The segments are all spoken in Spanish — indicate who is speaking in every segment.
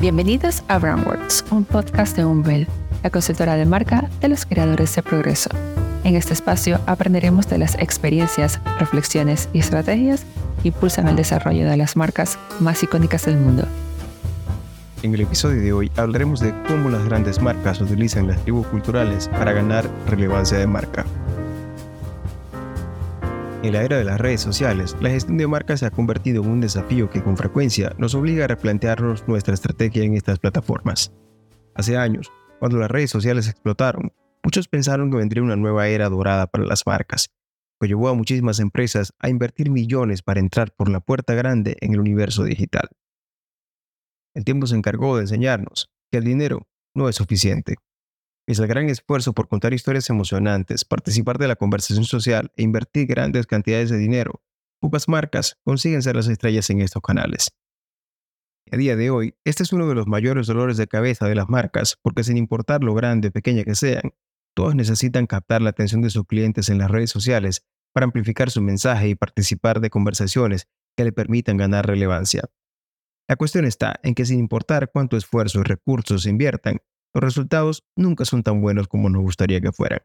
Speaker 1: Bienvenidos a Brandworks, un podcast de Umbel, la consultora de marca de los creadores de progreso. En este espacio aprenderemos de las experiencias, reflexiones y estrategias que impulsan el desarrollo de las marcas más icónicas del mundo.
Speaker 2: En el episodio de hoy hablaremos de cómo las grandes marcas utilizan las tribus culturales para ganar relevancia de marca. En la era de las redes sociales, la gestión de marcas se ha convertido en un desafío que con frecuencia nos obliga a replantearnos nuestra estrategia en estas plataformas. Hace años, cuando las redes sociales explotaron, muchos pensaron que vendría una nueva era dorada para las marcas, que llevó a muchísimas empresas a invertir millones para entrar por la puerta grande en el universo digital. El tiempo se encargó de enseñarnos que el dinero no es suficiente es el gran esfuerzo por contar historias emocionantes, participar de la conversación social e invertir grandes cantidades de dinero. Pocas marcas consiguen ser las estrellas en estos canales. A día de hoy, este es uno de los mayores dolores de cabeza de las marcas, porque sin importar lo grande o pequeña que sean, todos necesitan captar la atención de sus clientes en las redes sociales para amplificar su mensaje y participar de conversaciones que le permitan ganar relevancia. La cuestión está en que sin importar cuánto esfuerzo y recursos se inviertan, los resultados nunca son tan buenos como nos gustaría que fueran.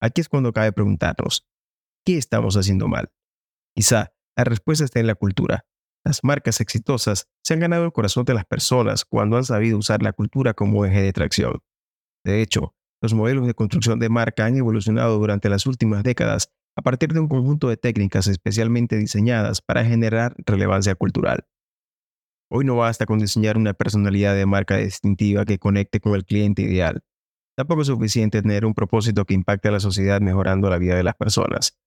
Speaker 2: Aquí es cuando cabe preguntarnos, ¿qué estamos haciendo mal? Quizá la respuesta está en la cultura. Las marcas exitosas se han ganado el corazón de las personas cuando han sabido usar la cultura como eje de tracción. De hecho, los modelos de construcción de marca han evolucionado durante las últimas décadas a partir de un conjunto de técnicas especialmente diseñadas para generar relevancia cultural. Hoy no basta con diseñar una personalidad de marca distintiva que conecte con el cliente ideal. Tampoco es suficiente tener un propósito que impacte a la sociedad mejorando la vida de las personas.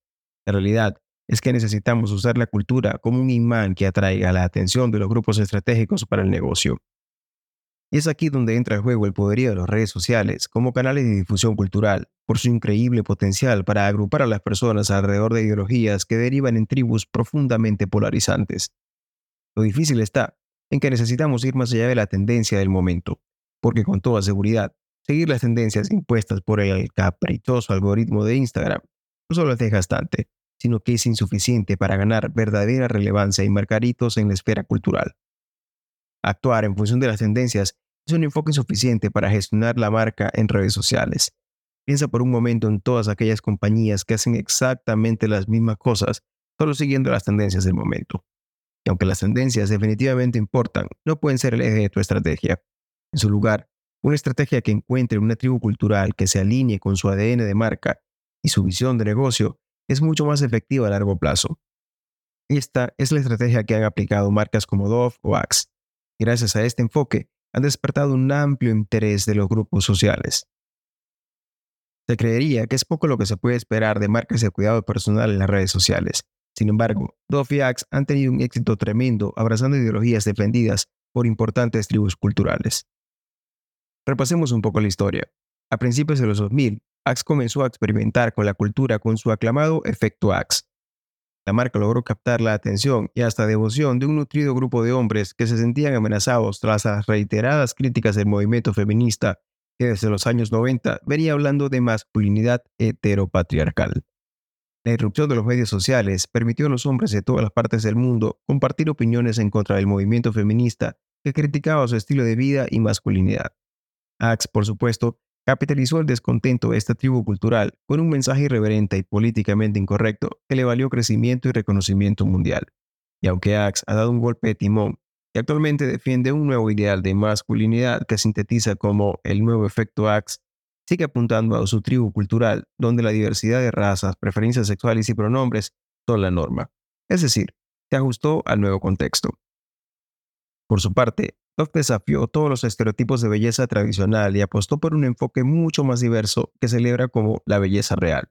Speaker 2: La realidad es que necesitamos usar la cultura como un imán que atraiga la atención de los grupos estratégicos para el negocio. Y es aquí donde entra en juego el poderío de las redes sociales como canales de difusión cultural, por su increíble potencial para agrupar a las personas alrededor de ideologías que derivan en tribus profundamente polarizantes. Lo difícil está en que necesitamos ir más allá de la tendencia del momento, porque con toda seguridad, seguir las tendencias impuestas por el caprichoso algoritmo de Instagram no solo es desgastante, sino que es insuficiente para ganar verdadera relevancia y marcar hitos en la esfera cultural. Actuar en función de las tendencias es un enfoque insuficiente para gestionar la marca en redes sociales. Piensa por un momento en todas aquellas compañías que hacen exactamente las mismas cosas, solo siguiendo las tendencias del momento. Y aunque las tendencias definitivamente importan, no pueden ser el eje de tu estrategia. En su lugar, una estrategia que encuentre una tribu cultural que se alinee con su ADN de marca y su visión de negocio es mucho más efectiva a largo plazo. Esta es la estrategia que han aplicado marcas como Dove o Axe. Gracias a este enfoque, han despertado un amplio interés de los grupos sociales. Se creería que es poco lo que se puede esperar de marcas de cuidado personal en las redes sociales, sin embargo, Dove y Axe han tenido un éxito tremendo abrazando ideologías defendidas por importantes tribus culturales. Repasemos un poco la historia. A principios de los 2000, Axe comenzó a experimentar con la cultura con su aclamado efecto Axe. La marca logró captar la atención y hasta devoción de un nutrido grupo de hombres que se sentían amenazados tras las reiteradas críticas del movimiento feminista que desde los años 90 venía hablando de masculinidad heteropatriarcal. La irrupción de los medios sociales permitió a los hombres de todas las partes del mundo compartir opiniones en contra del movimiento feminista que criticaba su estilo de vida y masculinidad. Axe, por supuesto, capitalizó el descontento de esta tribu cultural con un mensaje irreverente y políticamente incorrecto que le valió crecimiento y reconocimiento mundial. Y aunque Axe ha dado un golpe de timón y actualmente defiende un nuevo ideal de masculinidad que sintetiza como el nuevo efecto Axe, sigue apuntando a su tribu cultural, donde la diversidad de razas, preferencias sexuales y pronombres son la norma. Es decir, se ajustó al nuevo contexto. Por su parte, Dove desafió todos los estereotipos de belleza tradicional y apostó por un enfoque mucho más diverso que celebra como la belleza real.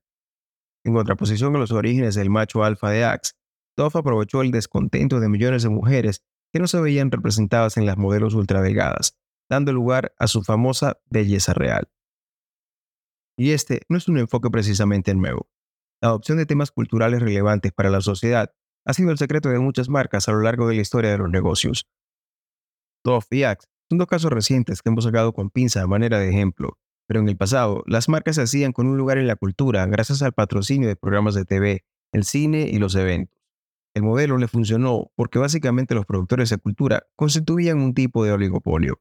Speaker 2: En contraposición a los orígenes del macho alfa de Axe, Dove aprovechó el descontento de millones de mujeres que no se veían representadas en las modelos ultradelgadas, dando lugar a su famosa belleza real. Y este no es un enfoque precisamente nuevo. La adopción de temas culturales relevantes para la sociedad ha sido el secreto de muchas marcas a lo largo de la historia de los negocios. Dove y Axe son dos casos recientes que hemos sacado con pinza a manera de ejemplo, pero en el pasado las marcas se hacían con un lugar en la cultura gracias al patrocinio de programas de TV, el cine y los eventos. El modelo le funcionó porque básicamente los productores de cultura constituían un tipo de oligopolio.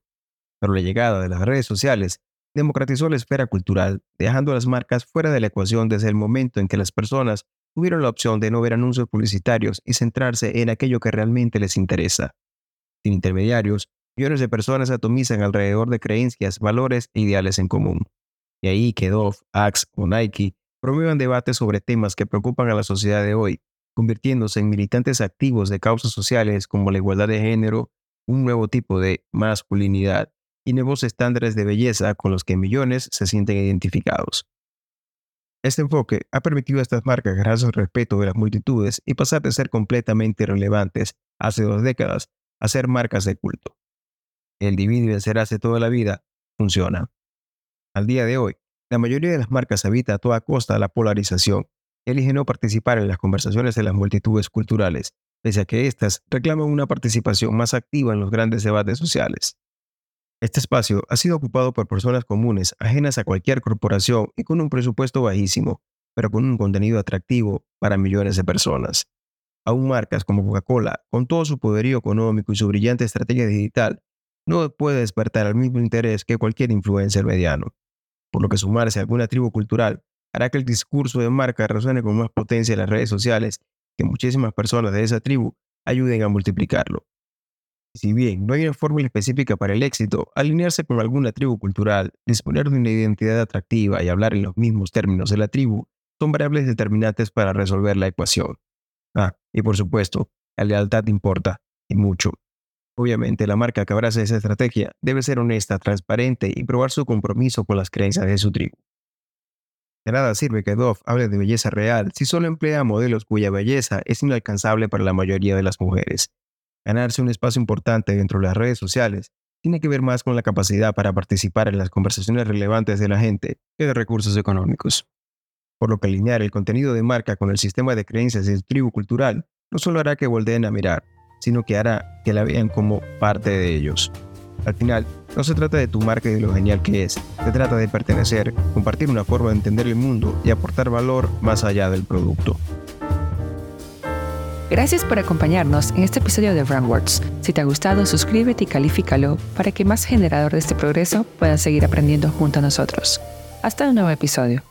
Speaker 2: Pero la llegada de las redes sociales democratizó la esfera cultural, dejando las marcas fuera de la ecuación desde el momento en que las personas tuvieron la opción de no ver anuncios publicitarios y centrarse en aquello que realmente les interesa. Sin intermediarios, millones de personas atomizan alrededor de creencias, valores e ideales en común. Y ahí que Dove, Axe o Nike promuevan debates sobre temas que preocupan a la sociedad de hoy, convirtiéndose en militantes activos de causas sociales como la igualdad de género, un nuevo tipo de masculinidad y nuevos estándares de belleza con los que millones se sienten identificados. Este enfoque ha permitido a estas marcas ganarse el respeto de las multitudes y pasar de ser completamente irrelevantes hace dos décadas a ser marcas de culto. El divide y vencer hace toda la vida funciona. Al día de hoy, la mayoría de las marcas evita a toda costa la polarización y eligen no participar en las conversaciones de las multitudes culturales, pese a que éstas reclaman una participación más activa en los grandes debates sociales. Este espacio ha sido ocupado por personas comunes, ajenas a cualquier corporación y con un presupuesto bajísimo, pero con un contenido atractivo para millones de personas. Aún marcas como Coca-Cola, con todo su poderío económico y su brillante estrategia digital, no puede despertar el mismo interés que cualquier influencer mediano, por lo que sumarse a alguna tribu cultural hará que el discurso de marca resuene con más potencia en las redes sociales que muchísimas personas de esa tribu ayuden a multiplicarlo. Si bien no hay una fórmula específica para el éxito, alinearse con alguna tribu cultural, disponer de una identidad atractiva y hablar en los mismos términos de la tribu son variables determinantes para resolver la ecuación. Ah, y por supuesto, la lealtad importa, y mucho. Obviamente, la marca que abrace esa estrategia debe ser honesta, transparente y probar su compromiso con las creencias de su tribu. De nada sirve que Dove hable de belleza real si solo emplea modelos cuya belleza es inalcanzable para la mayoría de las mujeres. Ganarse un espacio importante dentro de las redes sociales tiene que ver más con la capacidad para participar en las conversaciones relevantes de la gente que de recursos económicos. Por lo que alinear el contenido de marca con el sistema de creencias de tribu cultural no solo hará que volteen a mirar, sino que hará que la vean como parte de ellos. Al final, no se trata de tu marca y de lo genial que es, se trata de pertenecer, compartir una forma de entender el mundo y aportar valor más allá del producto.
Speaker 1: Gracias por acompañarnos en este episodio de Brandwords. Si te ha gustado, suscríbete y califícalo para que más generadores de este progreso puedan seguir aprendiendo junto a nosotros. Hasta un nuevo episodio.